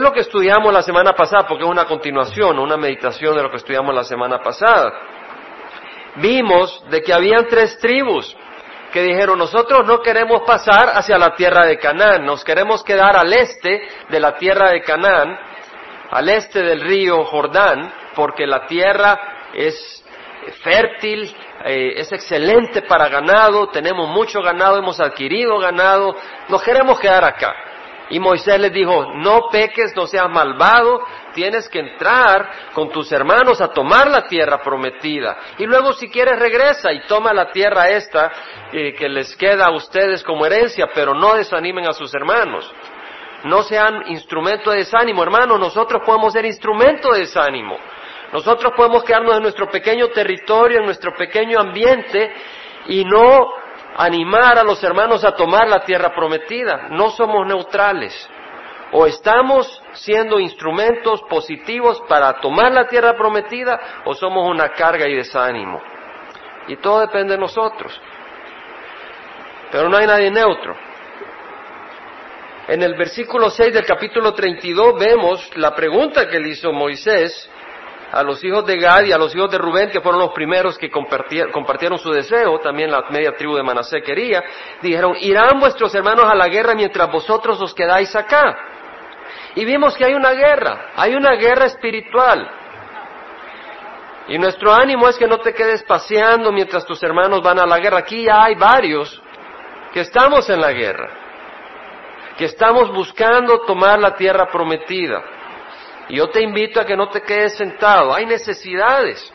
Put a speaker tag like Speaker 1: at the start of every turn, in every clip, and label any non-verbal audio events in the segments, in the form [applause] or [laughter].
Speaker 1: Es lo que estudiamos la semana pasada, porque es una continuación, una meditación de lo que estudiamos la semana pasada. Vimos de que habían tres tribus que dijeron, nosotros no queremos pasar hacia la tierra de Canaán, nos queremos quedar al este de la tierra de Canaán, al este del río Jordán, porque la tierra es fértil, eh, es excelente para ganado, tenemos mucho ganado, hemos adquirido ganado, nos queremos quedar acá. Y Moisés les dijo, no peques, no seas malvado, tienes que entrar con tus hermanos a tomar la tierra prometida. Y luego si quieres regresa y toma la tierra esta eh, que les queda a ustedes como herencia, pero no desanimen a sus hermanos. No sean instrumento de desánimo, hermanos, nosotros podemos ser instrumento de desánimo. Nosotros podemos quedarnos en nuestro pequeño territorio, en nuestro pequeño ambiente y no animar a los hermanos a tomar la tierra prometida. No somos neutrales. O estamos siendo instrumentos positivos para tomar la tierra prometida o somos una carga y desánimo. Y todo depende de nosotros. Pero no hay nadie neutro. En el versículo 6 del capítulo 32 vemos la pregunta que le hizo Moisés a los hijos de Gad y a los hijos de Rubén, que fueron los primeros que compartieron su deseo, también la media tribu de Manasé quería, dijeron, irán vuestros hermanos a la guerra mientras vosotros os quedáis acá. Y vimos que hay una guerra, hay una guerra espiritual. Y nuestro ánimo es que no te quedes paseando mientras tus hermanos van a la guerra. Aquí ya hay varios que estamos en la guerra, que estamos buscando tomar la tierra prometida. Y yo te invito a que no te quedes sentado. Hay necesidades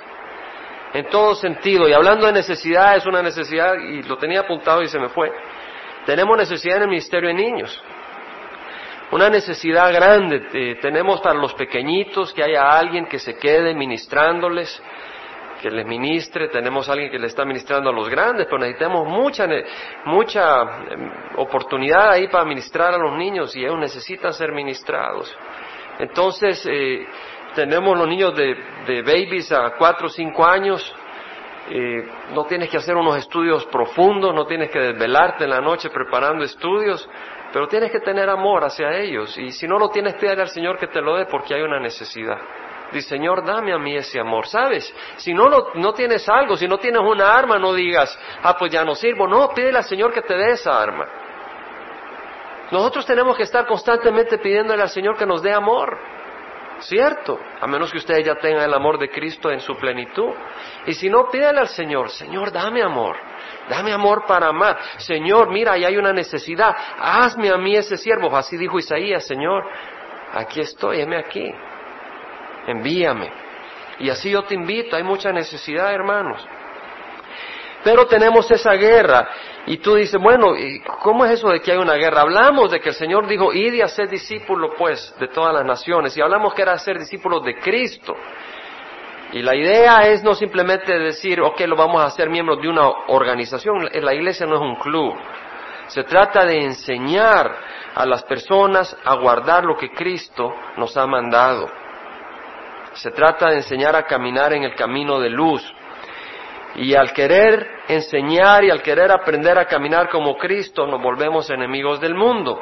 Speaker 1: en todo sentido. Y hablando de necesidades, una necesidad, y lo tenía apuntado y se me fue. Tenemos necesidad en el Ministerio de Niños. Una necesidad grande. Eh, tenemos para los pequeñitos que haya alguien que se quede ministrándoles, que les ministre. Tenemos alguien que le está ministrando a los grandes, pero necesitamos mucha, mucha em, oportunidad ahí para ministrar a los niños y ellos necesitan ser ministrados. Entonces, eh, tenemos los niños de, de, babies a cuatro o cinco años, eh, no tienes que hacer unos estudios profundos, no tienes que desvelarte en la noche preparando estudios, pero tienes que tener amor hacia ellos. Y si no lo tienes, pídele al Señor que te lo dé porque hay una necesidad. Dice, Señor, dame a mí ese amor. ¿Sabes? Si no, no tienes algo, si no tienes una arma, no digas, ah, pues ya no sirvo. No, pídele al Señor que te dé esa arma. Nosotros tenemos que estar constantemente pidiéndole al Señor que nos dé amor. ¿Cierto? A menos que ustedes ya tengan el amor de Cristo en su plenitud. Y si no, pídele al Señor, Señor, dame amor. Dame amor para amar. Señor, mira, ahí hay una necesidad. Hazme a mí ese siervo. Así dijo Isaías, Señor, aquí estoy, heme aquí. Envíame. Y así yo te invito. Hay mucha necesidad, hermanos. Pero tenemos esa guerra. Y tú dices, bueno, ¿cómo es eso de que hay una guerra? Hablamos de que el Señor dijo, id y hacer discípulos, pues, de todas las naciones. Y hablamos que era ser discípulos de Cristo. Y la idea es no simplemente decir, ok, lo vamos a hacer miembros de una organización. La iglesia no es un club. Se trata de enseñar a las personas a guardar lo que Cristo nos ha mandado. Se trata de enseñar a caminar en el camino de luz. Y al querer enseñar y al querer aprender a caminar como Cristo, nos volvemos enemigos del mundo.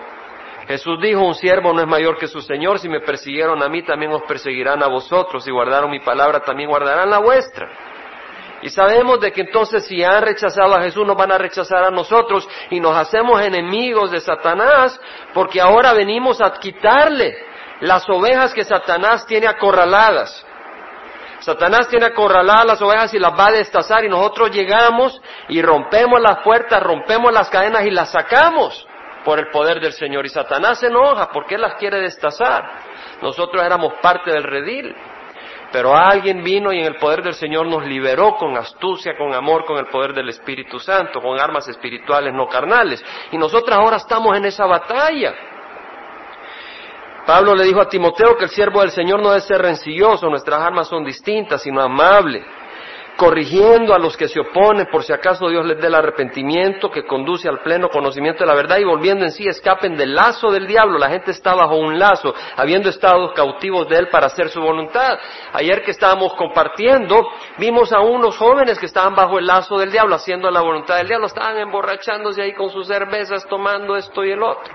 Speaker 1: Jesús dijo, un siervo no es mayor que su Señor, si me persiguieron a mí, también os perseguirán a vosotros, si guardaron mi palabra, también guardarán la vuestra. Y sabemos de que entonces si han rechazado a Jesús, nos van a rechazar a nosotros y nos hacemos enemigos de Satanás, porque ahora venimos a quitarle las ovejas que Satanás tiene acorraladas. Satanás tiene acorraladas las ovejas y las va a destazar y nosotros llegamos y rompemos las puertas, rompemos las cadenas y las sacamos por el poder del Señor. Y Satanás se enoja porque él las quiere destazar. Nosotros éramos parte del redil. Pero alguien vino y en el poder del Señor nos liberó con astucia, con amor, con el poder del Espíritu Santo, con armas espirituales no carnales. Y nosotros ahora estamos en esa batalla. Pablo le dijo a Timoteo que el siervo del Señor no debe ser rencilloso, nuestras armas son distintas, sino amable, corrigiendo a los que se oponen, por si acaso Dios les dé el arrepentimiento que conduce al pleno conocimiento de la verdad y volviendo en sí escapen del lazo del diablo. La gente está bajo un lazo, habiendo estado cautivos de él para hacer su voluntad. Ayer que estábamos compartiendo, vimos a unos jóvenes que estaban bajo el lazo del diablo, haciendo la voluntad del diablo, estaban emborrachándose ahí con sus cervezas, tomando esto y el otro.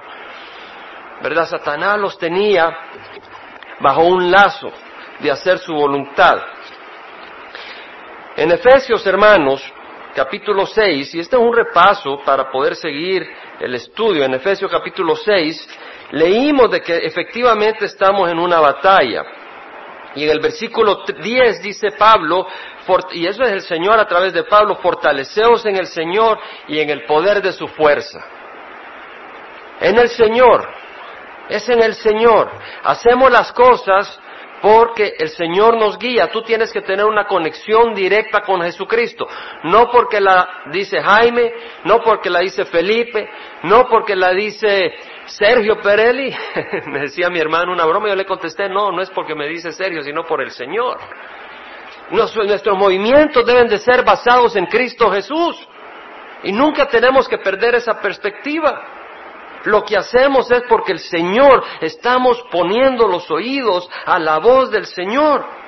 Speaker 1: ¿Verdad? Satanás los tenía bajo un lazo de hacer su voluntad. En Efesios, hermanos, capítulo 6, y este es un repaso para poder seguir el estudio, en Efesios capítulo 6, leímos de que efectivamente estamos en una batalla. Y en el versículo 10 dice Pablo, y eso es el Señor a través de Pablo, fortaleceos en el Señor y en el poder de su fuerza. En el Señor, es en el Señor. Hacemos las cosas porque el Señor nos guía. Tú tienes que tener una conexión directa con Jesucristo. No porque la dice Jaime, no porque la dice Felipe, no porque la dice Sergio Perelli. [laughs] me decía mi hermano una broma, yo le contesté, no, no es porque me dice Sergio, sino por el Señor. Nuestros movimientos deben de ser basados en Cristo Jesús. Y nunca tenemos que perder esa perspectiva. Lo que hacemos es porque el Señor estamos poniendo los oídos a la voz del Señor.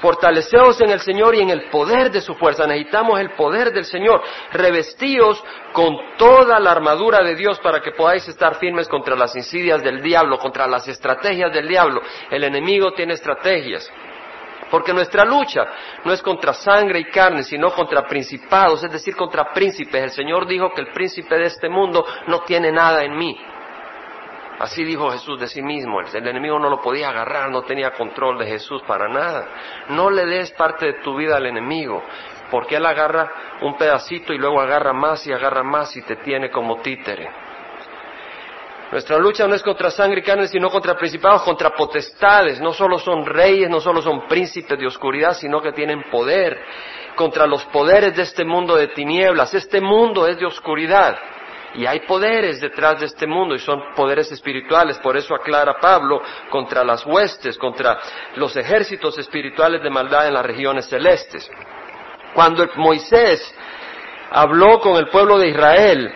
Speaker 1: Fortaleceos en el Señor y en el poder de su fuerza. Necesitamos el poder del Señor. Revestíos con toda la armadura de Dios para que podáis estar firmes contra las insidias del diablo, contra las estrategias del diablo. El enemigo tiene estrategias. Porque nuestra lucha no es contra sangre y carne, sino contra principados, es decir, contra príncipes. El Señor dijo que el príncipe de este mundo no tiene nada en mí. Así dijo Jesús de sí mismo. El enemigo no lo podía agarrar, no tenía control de Jesús para nada. No le des parte de tu vida al enemigo, porque él agarra un pedacito y luego agarra más y agarra más y te tiene como títere. Nuestra lucha no es contra sangre y carne, sino contra principados, contra potestades. No solo son reyes, no solo son príncipes de oscuridad, sino que tienen poder. Contra los poderes de este mundo de tinieblas. Este mundo es de oscuridad. Y hay poderes detrás de este mundo y son poderes espirituales. Por eso aclara Pablo contra las huestes, contra los ejércitos espirituales de maldad en las regiones celestes. Cuando Moisés habló con el pueblo de Israel,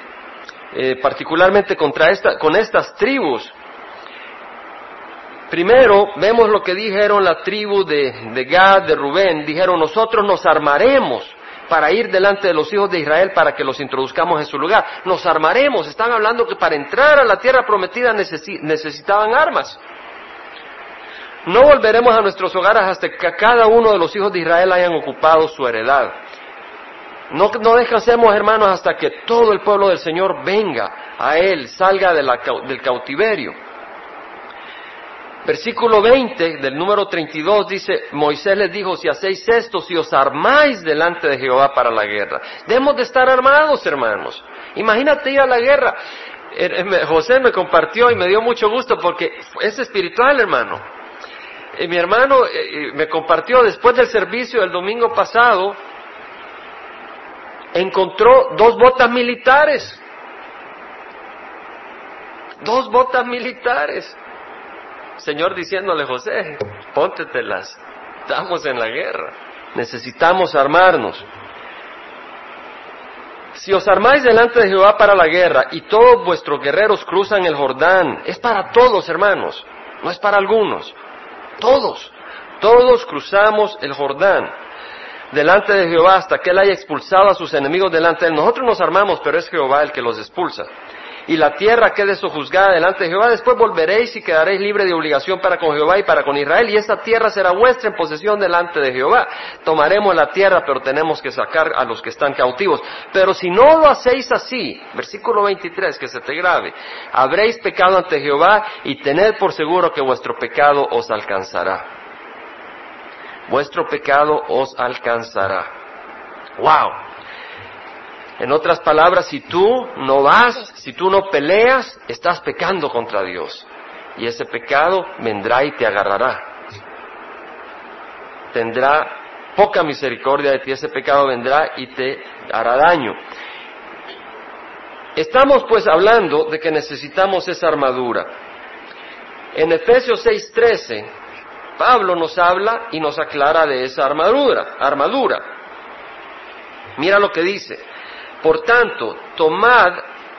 Speaker 1: eh, particularmente contra esta, con estas tribus. Primero, vemos lo que dijeron la tribu de, de Gad, de Rubén. Dijeron, nosotros nos armaremos para ir delante de los hijos de Israel para que los introduzcamos en su lugar. Nos armaremos. Están hablando que para entrar a la tierra prometida necesitaban armas. No volveremos a nuestros hogares hasta que cada uno de los hijos de Israel hayan ocupado su heredad. No, no descansemos, hermanos, hasta que todo el pueblo del Señor venga a Él, salga del cautiverio. Versículo 20 del número 32 dice, Moisés les dijo, si hacéis esto, si os armáis delante de Jehová para la guerra. Debemos de estar armados, hermanos. Imagínate ir a la guerra. Er, eh, José me compartió y me dio mucho gusto porque es espiritual, hermano. Y mi hermano eh, me compartió después del servicio del domingo pasado, encontró dos botas militares. Dos botas militares. Señor diciéndole, José, póntetelas. Estamos en la guerra. Necesitamos armarnos. Si os armáis delante de Jehová para la guerra y todos vuestros guerreros cruzan el Jordán, es para todos, hermanos, no es para algunos. Todos, todos cruzamos el Jordán delante de Jehová hasta que él haya expulsado a sus enemigos delante de él. Nosotros nos armamos, pero es Jehová el que los expulsa. Y la tierra quede sojuzgada delante de Jehová, después volveréis y quedaréis libre de obligación para con Jehová y para con Israel, y esta tierra será vuestra en posesión delante de Jehová. Tomaremos la tierra, pero tenemos que sacar a los que están cautivos. Pero si no lo hacéis así, versículo 23, que se te grave, habréis pecado ante Jehová y tened por seguro que vuestro pecado os alcanzará vuestro pecado os alcanzará. ¡Wow! En otras palabras, si tú no vas, si tú no peleas, estás pecando contra Dios. Y ese pecado vendrá y te agarrará. Tendrá poca misericordia de ti, ese pecado vendrá y te hará daño. Estamos pues hablando de que necesitamos esa armadura. En Efesios 6:13 Pablo nos habla y nos aclara de esa armadura, armadura. Mira lo que dice. Por tanto, tomad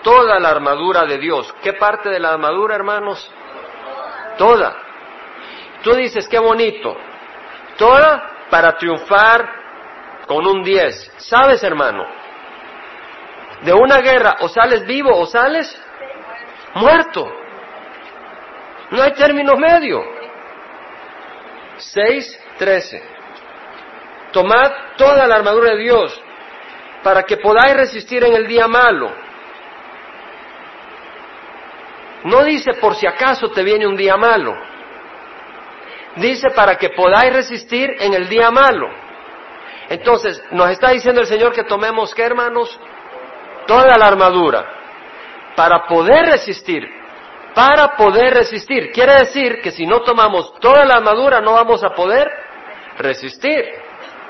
Speaker 1: toda la armadura de Dios. ¿Qué parte de la armadura, hermanos? Toda. Tú dices, qué bonito. Toda para triunfar con un 10. ¿Sabes, hermano? De una guerra o sales vivo o sales muerto. No hay término medio. 6.13. Tomad toda la armadura de Dios para que podáis resistir en el día malo. No dice por si acaso te viene un día malo. Dice para que podáis resistir en el día malo. Entonces, nos está diciendo el Señor que tomemos, ¿qué hermanos? Toda la armadura para poder resistir. Para poder resistir. Quiere decir que si no tomamos toda la armadura no vamos a poder resistir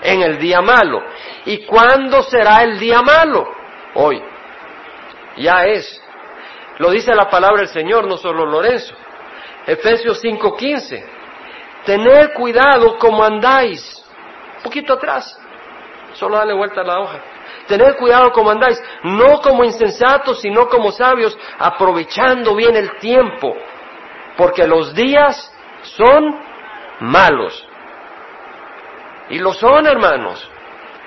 Speaker 1: en el día malo. ¿Y cuándo será el día malo? Hoy. Ya es. Lo dice la palabra del Señor, no solo Lorenzo. Efesios 5:15. Tened cuidado como andáis. Un poquito atrás. Solo dale vuelta a la hoja. Tened cuidado como andáis, no como insensatos, sino como sabios, aprovechando bien el tiempo, porque los días son malos. Y lo son, hermanos.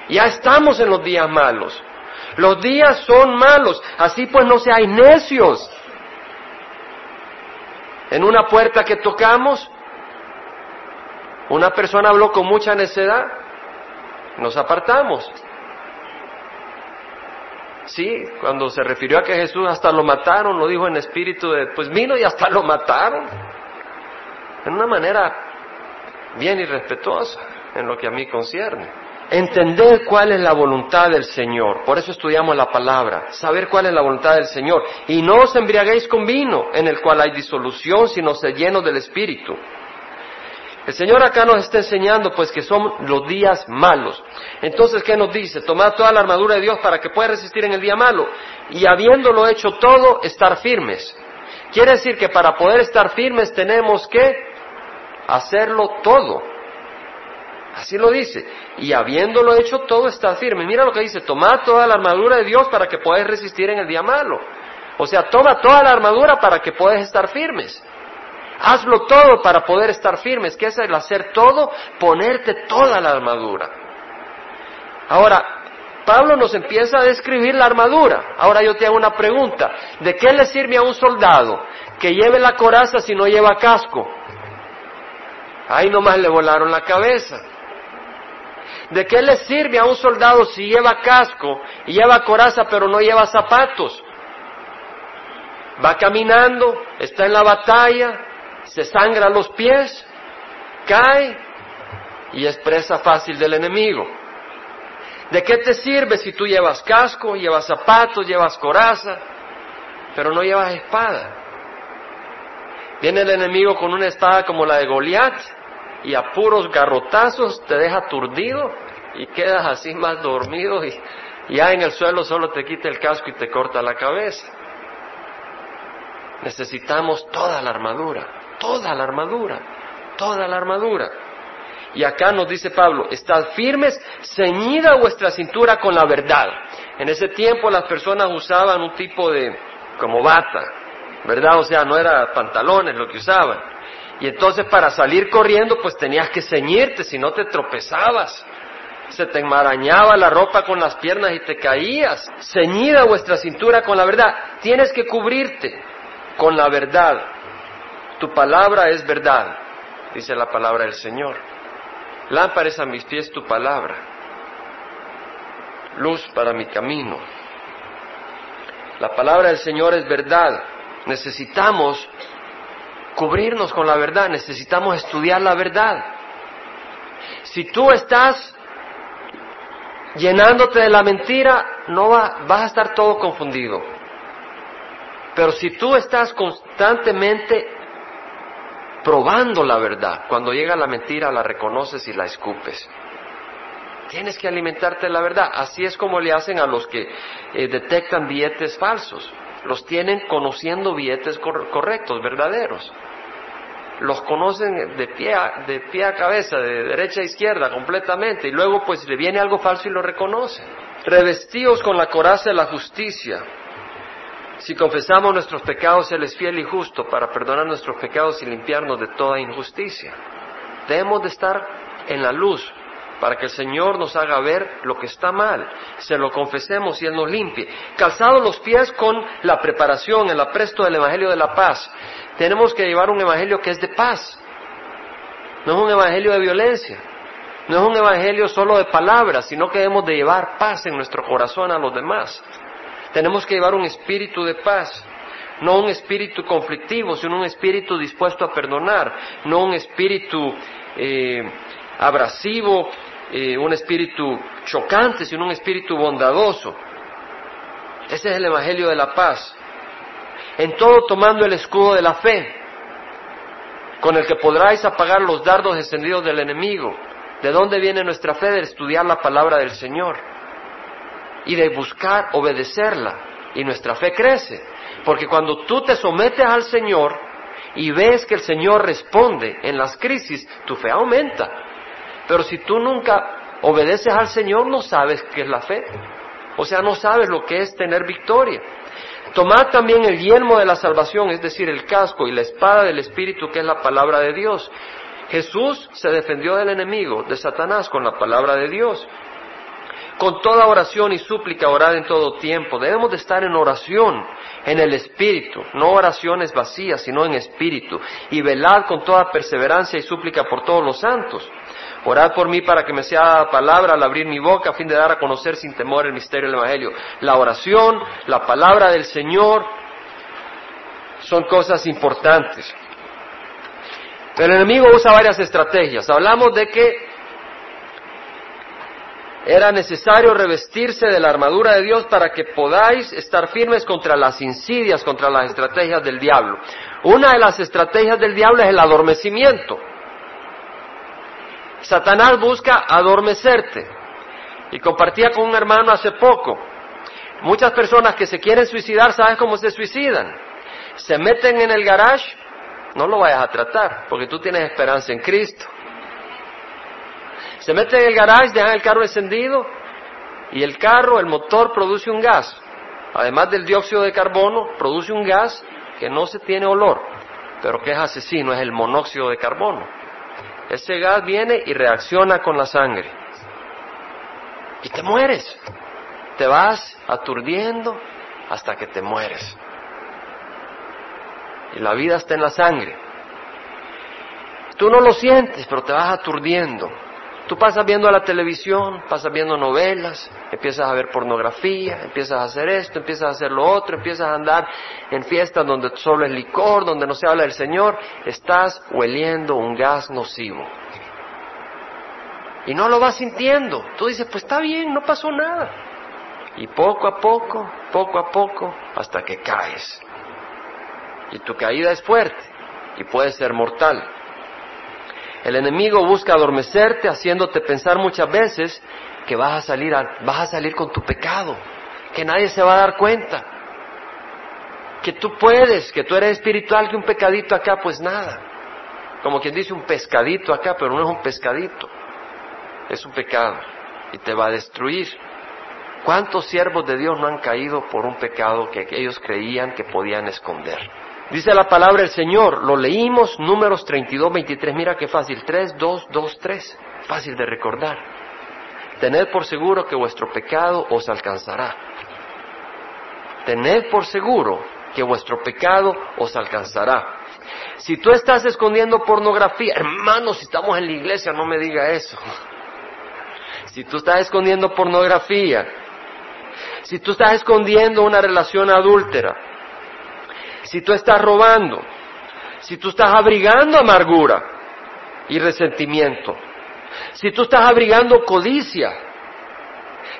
Speaker 1: Ya estamos en los días malos. Los días son malos, así pues no seáis necios. En una puerta que tocamos, una persona habló con mucha necedad, nos apartamos. Sí, cuando se refirió a que Jesús hasta lo mataron, lo dijo en espíritu de, pues vino y hasta lo mataron. En una manera bien irrespetuosa en lo que a mí concierne. Entender cuál es la voluntad del Señor. Por eso estudiamos la palabra. Saber cuál es la voluntad del Señor. Y no os embriaguéis con vino, en el cual hay disolución, sino se lleno del Espíritu. El Señor acá nos está enseñando pues que son los días malos. Entonces, ¿qué nos dice? Tomad toda la armadura de Dios para que pueda resistir en el día malo. Y habiéndolo hecho todo, estar firmes. Quiere decir que para poder estar firmes tenemos que hacerlo todo. Así lo dice. Y habiéndolo hecho todo, estar firme. Mira lo que dice, tomad toda la armadura de Dios para que podáis resistir en el día malo. O sea, toma toda la armadura para que puedas estar firmes. Hazlo todo para poder estar firmes. ¿Qué es el hacer todo? Ponerte toda la armadura. Ahora, Pablo nos empieza a describir la armadura. Ahora yo te hago una pregunta. ¿De qué le sirve a un soldado que lleve la coraza si no lleva casco? Ahí nomás le volaron la cabeza. ¿De qué le sirve a un soldado si lleva casco y lleva coraza pero no lleva zapatos? Va caminando, está en la batalla, se sangra los pies, cae y es presa fácil del enemigo. ¿De qué te sirve si tú llevas casco, llevas zapatos, llevas coraza, pero no llevas espada? Viene el enemigo con una espada como la de Goliat y a puros garrotazos te deja aturdido y quedas así más dormido y ya en el suelo solo te quita el casco y te corta la cabeza. Necesitamos toda la armadura toda la armadura, toda la armadura. Y acá nos dice Pablo, estad firmes, ceñida vuestra cintura con la verdad. En ese tiempo las personas usaban un tipo de, como bata, ¿verdad? O sea, no era pantalones lo que usaban. Y entonces para salir corriendo pues tenías que ceñirte, si no te tropezabas. Se te enmarañaba la ropa con las piernas y te caías. Ceñida vuestra cintura con la verdad. Tienes que cubrirte con la verdad. Tu palabra es verdad, dice la palabra del Señor. Lámparas a mis pies tu palabra, luz para mi camino. La palabra del Señor es verdad. Necesitamos cubrirnos con la verdad, necesitamos estudiar la verdad. Si tú estás llenándote de la mentira, no va, vas a estar todo confundido. Pero si tú estás constantemente probando la verdad. Cuando llega la mentira la reconoces y la escupes. Tienes que alimentarte de la verdad. Así es como le hacen a los que eh, detectan billetes falsos. Los tienen conociendo billetes correctos, verdaderos. Los conocen de pie, a, de pie a cabeza, de derecha a izquierda, completamente. Y luego pues le viene algo falso y lo reconocen. Revestidos con la coraza de la justicia si confesamos nuestros pecados, Él es fiel y justo para perdonar nuestros pecados y limpiarnos de toda injusticia. Debemos de estar en la luz para que el Señor nos haga ver lo que está mal, se lo confesemos y Él nos limpie. Calzados los pies con la preparación, el apresto del Evangelio de la paz. Tenemos que llevar un Evangelio que es de paz, no es un Evangelio de violencia, no es un Evangelio solo de palabras, sino que debemos de llevar paz en nuestro corazón a los demás. Tenemos que llevar un espíritu de paz no un espíritu conflictivo, sino un espíritu dispuesto a perdonar, no un espíritu eh, abrasivo, eh, un espíritu chocante, sino un espíritu bondadoso. Ese es el Evangelio de la paz. En todo tomando el escudo de la fe, con el que podráis apagar los dardos encendidos del enemigo. ¿De dónde viene nuestra fe? De estudiar la palabra del Señor y de buscar obedecerla. Y nuestra fe crece. Porque cuando tú te sometes al Señor y ves que el Señor responde en las crisis, tu fe aumenta. Pero si tú nunca obedeces al Señor, no sabes qué es la fe. O sea, no sabes lo que es tener victoria. Tomad también el yelmo de la salvación, es decir, el casco y la espada del Espíritu, que es la palabra de Dios. Jesús se defendió del enemigo, de Satanás, con la palabra de Dios. Con toda oración y súplica orad en todo tiempo. Debemos de estar en oración, en el Espíritu, no oraciones vacías, sino en Espíritu. Y velad con toda perseverancia y súplica por todos los santos. Orad por mí para que me sea palabra al abrir mi boca a fin de dar a conocer sin temor el misterio del Evangelio. La oración, la palabra del Señor, son cosas importantes. El enemigo usa varias estrategias. Hablamos de que era necesario revestirse de la armadura de Dios para que podáis estar firmes contra las insidias, contra las estrategias del diablo. Una de las estrategias del diablo es el adormecimiento. Satanás busca adormecerte. Y compartía con un hermano hace poco. Muchas personas que se quieren suicidar, ¿sabes cómo se suicidan? Se meten en el garage, no lo vayas a tratar, porque tú tienes esperanza en Cristo. Se mete en el garage, dejan el carro encendido y el carro, el motor produce un gas. Además del dióxido de carbono, produce un gas que no se tiene olor, pero que es asesino, es el monóxido de carbono. Ese gas viene y reacciona con la sangre. Y te mueres. Te vas aturdiendo hasta que te mueres. Y la vida está en la sangre. Tú no lo sientes, pero te vas aturdiendo. Tú pasas viendo la televisión, pasas viendo novelas, empiezas a ver pornografía, empiezas a hacer esto, empiezas a hacer lo otro, empiezas a andar en fiestas donde solo es licor, donde no se habla del Señor, estás hueliendo un gas nocivo. Y no lo vas sintiendo. Tú dices, pues está bien, no pasó nada. Y poco a poco, poco a poco, hasta que caes. Y tu caída es fuerte y puede ser mortal. El enemigo busca adormecerte haciéndote pensar muchas veces que vas a salir, vas a salir con tu pecado, que nadie se va a dar cuenta, que tú puedes, que tú eres espiritual, que un pecadito acá, pues nada. Como quien dice un pescadito acá, pero no es un pescadito, es un pecado y te va a destruir. ¿Cuántos siervos de Dios no han caído por un pecado que ellos creían que podían esconder? Dice la palabra del Señor, lo leímos, números 32, 23, mira qué fácil, 3, 2, 2, 3, fácil de recordar. Tened por seguro que vuestro pecado os alcanzará. Tened por seguro que vuestro pecado os alcanzará. Si tú estás escondiendo pornografía, hermano, si estamos en la iglesia, no me diga eso. Si tú estás escondiendo pornografía, si tú estás escondiendo una relación adúltera, si tú estás robando, si tú estás abrigando amargura y resentimiento, si tú estás abrigando codicia,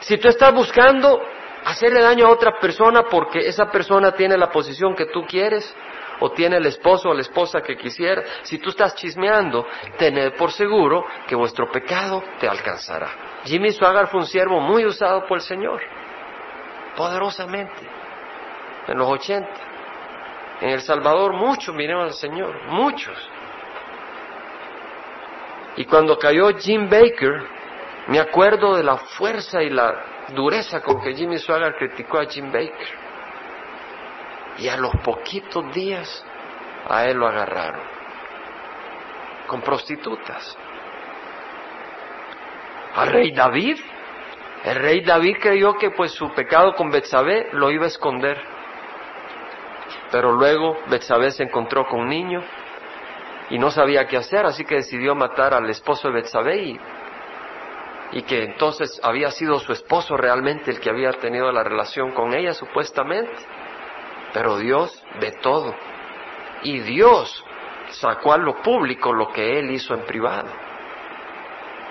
Speaker 1: si tú estás buscando hacerle daño a otra persona porque esa persona tiene la posición que tú quieres, o tiene el esposo o la esposa que quisiera, si tú estás chismeando, tened por seguro que vuestro pecado te alcanzará. Jimmy Swaggart fue un siervo muy usado por el Señor, poderosamente, en los ochenta. En El Salvador muchos vinieron al Señor, muchos. Y cuando cayó Jim Baker, me acuerdo de la fuerza y la dureza con que Jimmy Swaggart criticó a Jim Baker. Y a los poquitos días a él lo agarraron con prostitutas. al rey David. El rey David creyó que pues su pecado con Betsabé lo iba a esconder. Pero luego Betsabé se encontró con un niño y no sabía qué hacer, así que decidió matar al esposo de Betsabé y, y que entonces había sido su esposo realmente el que había tenido la relación con ella supuestamente. Pero Dios ve todo. Y Dios sacó a lo público lo que él hizo en privado.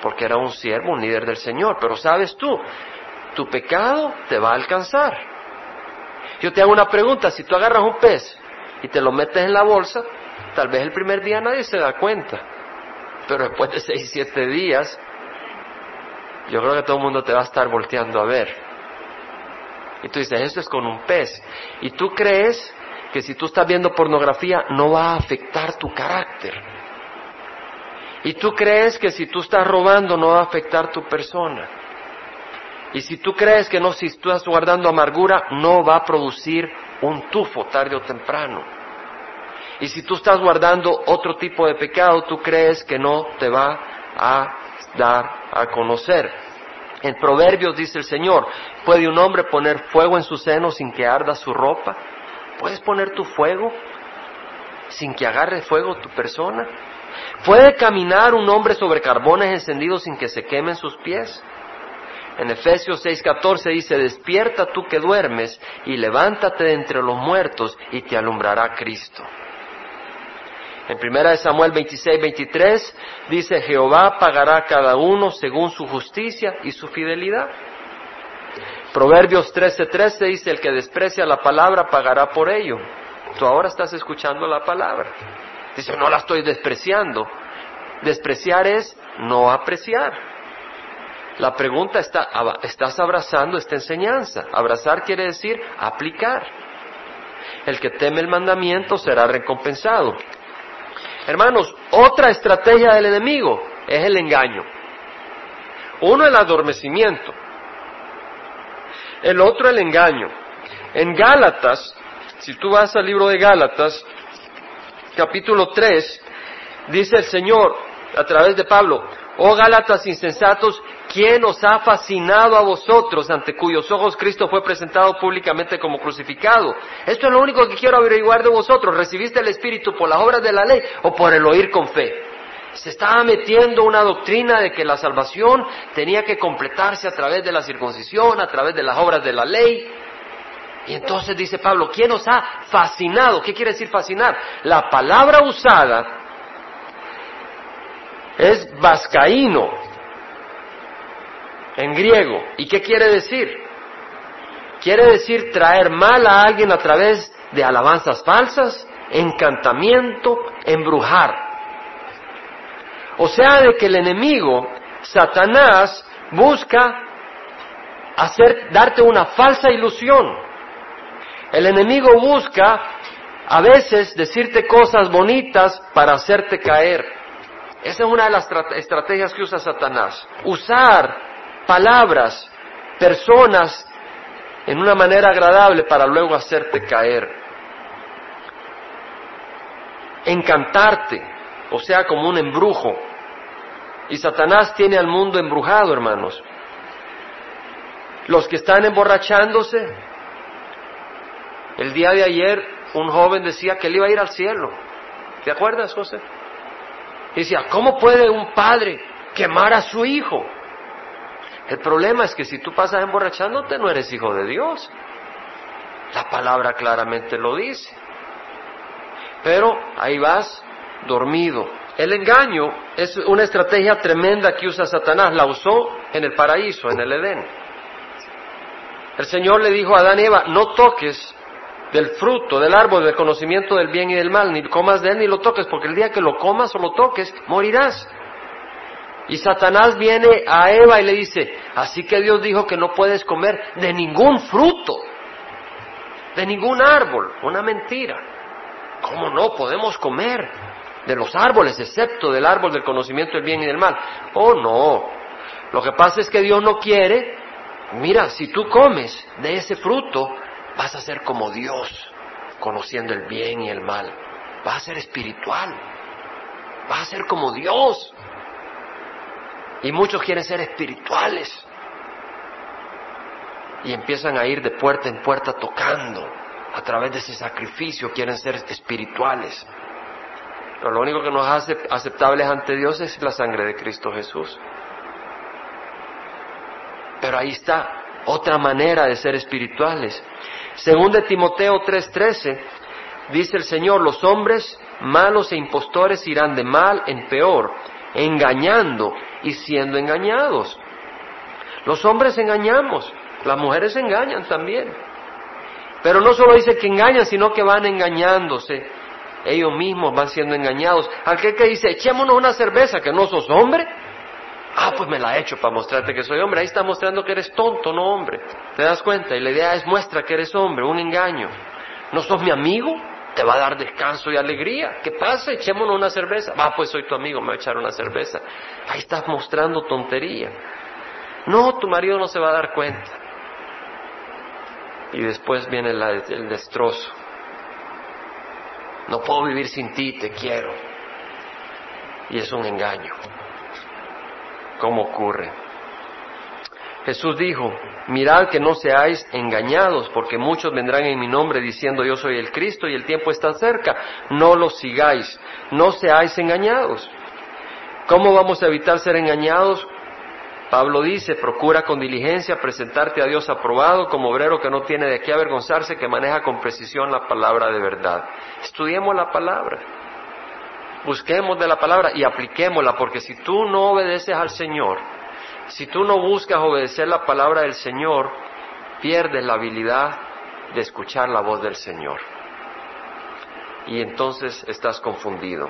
Speaker 1: Porque era un siervo, un líder del Señor. Pero sabes tú, tu pecado te va a alcanzar. Yo te hago una pregunta, si tú agarras un pez y te lo metes en la bolsa, tal vez el primer día nadie se da cuenta. Pero después de seis, siete días, yo creo que todo el mundo te va a estar volteando a ver. Y tú dices, esto es con un pez. Y tú crees que si tú estás viendo pornografía no va a afectar tu carácter. Y tú crees que si tú estás robando no va a afectar tu persona. Y si tú crees que no, si estás guardando amargura, no va a producir un tufo tarde o temprano. Y si tú estás guardando otro tipo de pecado, tú crees que no te va a dar a conocer. En Proverbios dice el Señor, ¿puede un hombre poner fuego en su seno sin que arda su ropa? ¿Puedes poner tu fuego sin que agarre fuego tu persona? ¿Puede caminar un hombre sobre carbones encendidos sin que se quemen sus pies? En Efesios 6:14 dice, despierta tú que duermes y levántate de entre los muertos y te alumbrará Cristo. En 1 Samuel 26, 23 dice, Jehová pagará a cada uno según su justicia y su fidelidad. Proverbios 13:13 dice, el que desprecia la palabra pagará por ello. Tú ahora estás escuchando la palabra. Dice, no la estoy despreciando. Despreciar es no apreciar. La pregunta está, ¿estás abrazando esta enseñanza? Abrazar quiere decir aplicar. El que teme el mandamiento será recompensado. Hermanos, otra estrategia del enemigo es el engaño. Uno, el adormecimiento el otro el engaño. En Gálatas, si tú vas al libro de Gálatas, capítulo 3, dice el Señor a través de Pablo, oh Gálatas insensatos, ¿quién os ha fascinado a vosotros ante cuyos ojos Cristo fue presentado públicamente como crucificado? Esto es lo único que quiero averiguar de vosotros. ¿Recibiste el Espíritu por las obras de la ley o por el oír con fe? se estaba metiendo una doctrina de que la salvación tenía que completarse a través de la circuncisión, a través de las obras de la ley. Y entonces dice Pablo, ¿quién nos ha fascinado? ¿Qué quiere decir fascinar? La palabra usada es vascaíno en griego. ¿Y qué quiere decir? Quiere decir traer mal a alguien a través de alabanzas falsas, encantamiento, embrujar. O sea, de que el enemigo, Satanás, busca hacer, darte una falsa ilusión. El enemigo busca a veces decirte cosas bonitas para hacerte caer. Esa es una de las estrategias que usa Satanás. Usar palabras, personas en una manera agradable para luego hacerte caer. Encantarte o sea, como un embrujo. Y Satanás tiene al mundo embrujado, hermanos. Los que están emborrachándose, el día de ayer un joven decía que él iba a ir al cielo. ¿Te acuerdas, José? Decía, ¿cómo puede un padre quemar a su hijo? El problema es que si tú pasas emborrachándote no eres hijo de Dios. La palabra claramente lo dice. Pero ahí vas dormido. El engaño es una estrategia tremenda que usa Satanás, la usó en el paraíso, en el Edén. El Señor le dijo a Adán y Eva, no toques del fruto del árbol del conocimiento del bien y del mal, ni comas de él ni lo toques, porque el día que lo comas o lo toques, morirás. Y Satanás viene a Eva y le dice, así que Dios dijo que no puedes comer de ningún fruto, de ningún árbol, una mentira. ¿Cómo no podemos comer? de los árboles, excepto del árbol del conocimiento del bien y del mal. Oh, no. Lo que pasa es que Dios no quiere, mira, si tú comes de ese fruto, vas a ser como Dios, conociendo el bien y el mal. Vas a ser espiritual. Vas a ser como Dios. Y muchos quieren ser espirituales. Y empiezan a ir de puerta en puerta tocando. A través de ese sacrificio quieren ser espirituales. Pero lo único que nos hace aceptables ante Dios es la sangre de Cristo Jesús. Pero ahí está otra manera de ser espirituales. Según de Timoteo 3:13, dice el Señor, los hombres malos e impostores irán de mal en peor, engañando y siendo engañados. Los hombres engañamos, las mujeres engañan también. Pero no solo dice que engañan, sino que van engañándose. Ellos mismos van siendo engañados. Aquel que dice, echémonos una cerveza, que no sos hombre. Ah, pues me la he hecho para mostrarte que soy hombre. Ahí está mostrando que eres tonto, no hombre. ¿Te das cuenta? Y la idea es muestra que eres hombre, un engaño. ¿No sos mi amigo? Te va a dar descanso y alegría. ¿Qué pasa? Echémonos una cerveza. Ah, pues soy tu amigo, me voy a echar una cerveza. Ahí estás mostrando tontería. No, tu marido no se va a dar cuenta. Y después viene el destrozo. No puedo vivir sin ti, te quiero. Y es un engaño. ¿Cómo ocurre? Jesús dijo, mirad que no seáis engañados, porque muchos vendrán en mi nombre diciendo yo soy el Cristo y el tiempo está cerca. No los sigáis, no seáis engañados. ¿Cómo vamos a evitar ser engañados? Pablo dice, procura con diligencia presentarte a Dios aprobado como obrero que no tiene de qué avergonzarse, que maneja con precisión la palabra de verdad. Estudiemos la palabra, busquemos de la palabra y apliquémosla, porque si tú no obedeces al Señor, si tú no buscas obedecer la palabra del Señor, pierdes la habilidad de escuchar la voz del Señor. Y entonces estás confundido.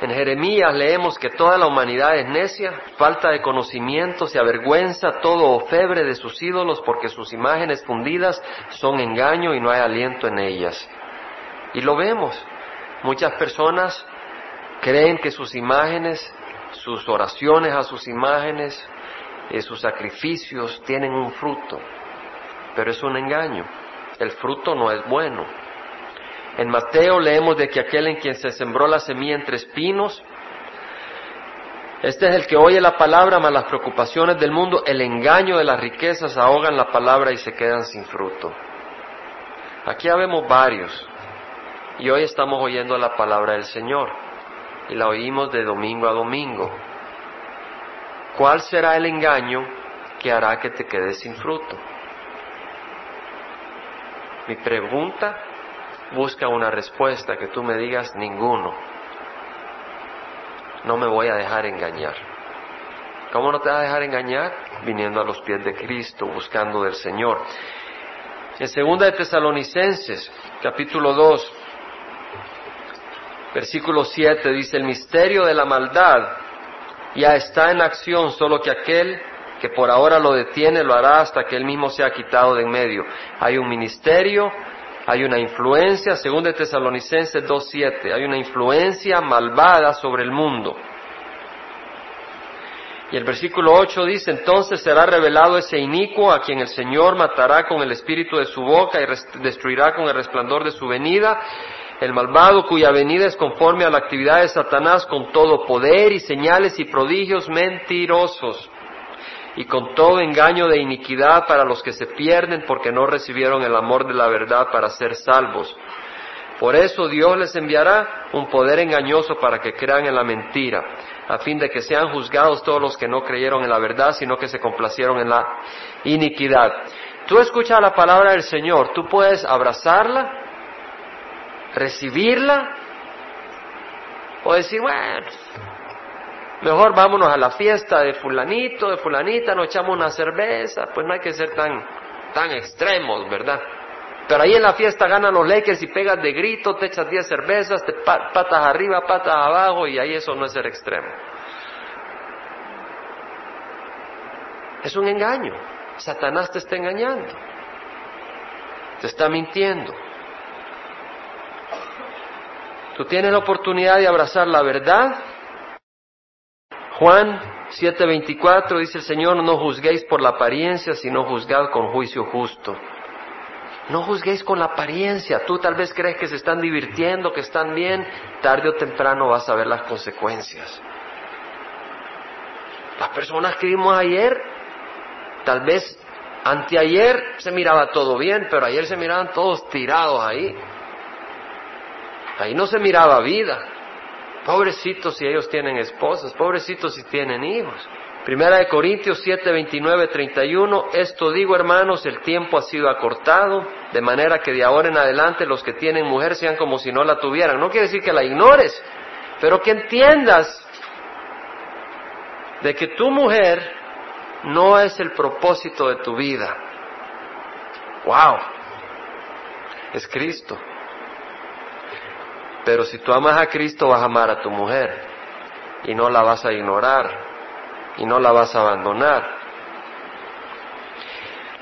Speaker 1: En Jeremías leemos que toda la humanidad es necia, falta de conocimiento, se avergüenza todo febre de sus ídolos porque sus imágenes fundidas son engaño y no hay aliento en ellas. Y lo vemos. Muchas personas creen que sus imágenes, sus oraciones a sus imágenes, eh, sus sacrificios tienen un fruto, pero es un engaño. El fruto no es bueno. En Mateo leemos de que aquel en quien se sembró la semilla entre espinos, este es el que oye la palabra, mas las preocupaciones del mundo, el engaño de las riquezas ahogan la palabra y se quedan sin fruto. Aquí ya vemos varios. Y hoy estamos oyendo la palabra del Señor. Y la oímos de domingo a domingo. ¿Cuál será el engaño que hará que te quedes sin fruto? Mi pregunta busca una respuesta, que tú me digas ninguno. No me voy a dejar engañar. ¿Cómo no te vas a dejar engañar? Viniendo a los pies de Cristo, buscando del Señor. En segunda de Tesalonicenses, capítulo 2, versículo 7 dice, el misterio de la maldad ya está en acción, solo que aquel que por ahora lo detiene lo hará hasta que él mismo sea quitado de en medio. Hay un ministerio hay una influencia, según de Tesalonicenses 2.7, hay una influencia malvada sobre el mundo. Y el versículo 8 dice, entonces será revelado ese inicuo a quien el Señor matará con el espíritu de su boca y destruirá con el resplandor de su venida, el malvado cuya venida es conforme a la actividad de Satanás con todo poder y señales y prodigios mentirosos y con todo engaño de iniquidad para los que se pierden porque no recibieron el amor de la verdad para ser salvos. Por eso Dios les enviará un poder engañoso para que crean en la mentira, a fin de que sean juzgados todos los que no creyeron en la verdad, sino que se complacieron en la iniquidad. Tú escuchas la palabra del Señor, tú puedes abrazarla, recibirla, o decir, bueno, Mejor vámonos a la fiesta de fulanito, de fulanita, nos echamos una cerveza, pues no hay que ser tan, tan extremos, ¿verdad? Pero ahí en la fiesta ganan los Lakers y pegas de grito, te echas 10 cervezas, te patas arriba, patas abajo y ahí eso no es ser extremo. Es un engaño. Satanás te está engañando. Te está mintiendo. Tú tienes la oportunidad de abrazar la verdad Juan 7:24 dice el Señor, no juzguéis por la apariencia, sino juzgad con juicio justo. No juzguéis con la apariencia. Tú tal vez crees que se están divirtiendo, que están bien. Tarde o temprano vas a ver las consecuencias. Las personas que vimos ayer, tal vez anteayer se miraba todo bien, pero ayer se miraban todos tirados ahí. Ahí no se miraba vida. Pobrecitos si ellos tienen esposas, pobrecitos si tienen hijos. Primera de Corintios 7, 29, 31, esto digo hermanos, el tiempo ha sido acortado, de manera que de ahora en adelante los que tienen mujer sean como si no la tuvieran. No quiere decir que la ignores, pero que entiendas de que tu mujer no es el propósito de tu vida. ¡Wow! Es Cristo. Pero si tú amas a Cristo vas a amar a tu mujer y no la vas a ignorar y no la vas a abandonar.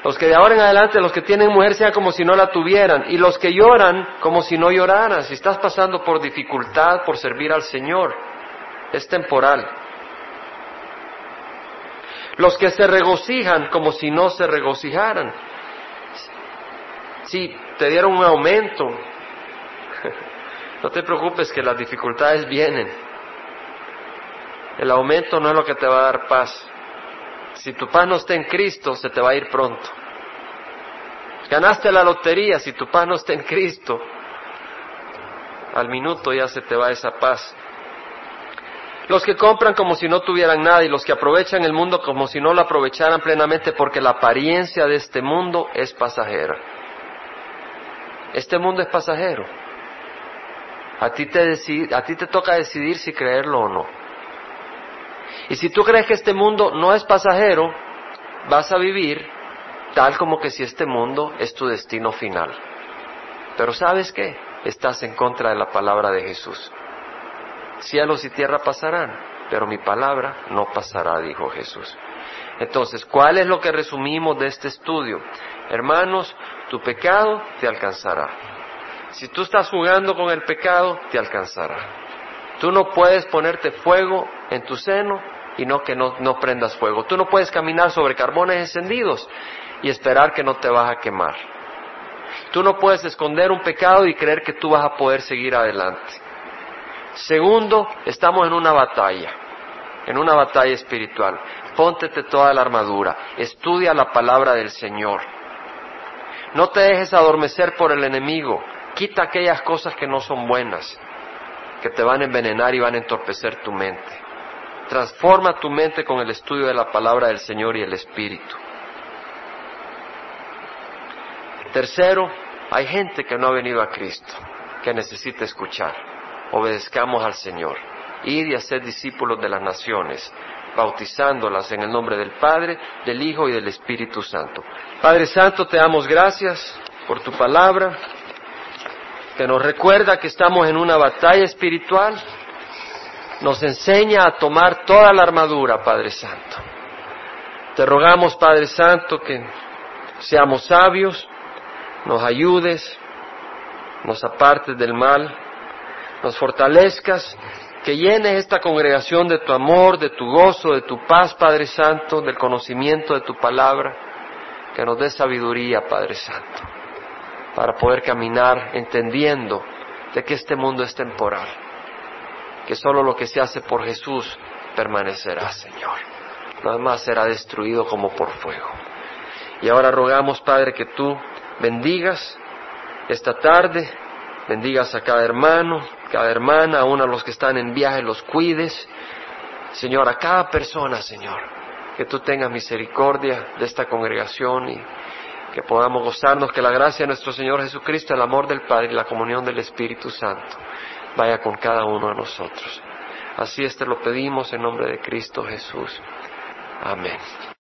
Speaker 1: Los que de ahora en adelante, los que tienen mujer, sean como si no la tuvieran. Y los que lloran, como si no lloraran. Si estás pasando por dificultad, por servir al Señor, es temporal. Los que se regocijan, como si no se regocijaran. Si te dieron un aumento, [laughs] no te preocupes que las dificultades vienen. El aumento no es lo que te va a dar paz. Si tu paz no está en Cristo, se te va a ir pronto. Ganaste la lotería, si tu paz no está en Cristo, al minuto ya se te va esa paz. Los que compran como si no tuvieran nada y los que aprovechan el mundo como si no lo aprovecharan plenamente porque la apariencia de este mundo es pasajera. Este mundo es pasajero. A ti te, toca decidir si creerlo o no. Y si tú crees que este mundo no es pasajero, vas a vivir tal como que si este mundo es tu destino final. Pero ¿sabes qué? Estás en contra de la palabra de Jesús. Cielos y tierra pasarán, pero mi palabra no pasará, dijo Jesús. Entonces, ¿cuál es lo que resumimos de este estudio? Hermanos, tu pecado te alcanzará. Si tú estás jugando con el pecado, te alcanzará. Tú no puedes ponerte fuego en tu seno y no que no, no prendas fuego. Tú no puedes caminar sobre carbones encendidos y esperar que no te vas a quemar. Tú no puedes esconder un pecado y creer que tú vas a poder seguir adelante. Segundo, estamos en una batalla, en una batalla espiritual. Póntete toda la armadura, estudia la palabra del Señor. No te dejes adormecer por el enemigo, quita aquellas cosas que no son buenas, que te van a envenenar y van a entorpecer tu mente. Transforma tu mente con el estudio de la palabra del Señor y el Espíritu. Tercero, hay gente que no ha venido a Cristo, que necesita escuchar. Obedezcamos al Señor. Ir y hacer discípulos de las naciones, bautizándolas en el nombre del Padre, del Hijo y del Espíritu Santo. Padre Santo, te damos gracias por tu palabra, que nos recuerda que estamos en una batalla espiritual nos enseña a tomar toda la armadura, Padre Santo. Te rogamos, Padre Santo, que seamos sabios, nos ayudes, nos apartes del mal, nos fortalezcas, que llenes esta congregación de tu amor, de tu gozo, de tu paz, Padre Santo, del conocimiento de tu palabra, que nos dé sabiduría, Padre Santo, para poder caminar entendiendo de que este mundo es temporal que solo lo que se hace por Jesús permanecerá, Señor. Nada más será destruido como por fuego. Y ahora rogamos, Padre, que tú bendigas esta tarde, bendigas a cada hermano, cada hermana, aún a los que están en viaje, los cuides. Señor, a cada persona, Señor, que tú tengas misericordia de esta congregación y que podamos gozarnos que la gracia de nuestro Señor Jesucristo, el amor del Padre y la comunión del Espíritu Santo vaya con cada uno de nosotros. Así este lo pedimos en nombre de Cristo Jesús. Amén.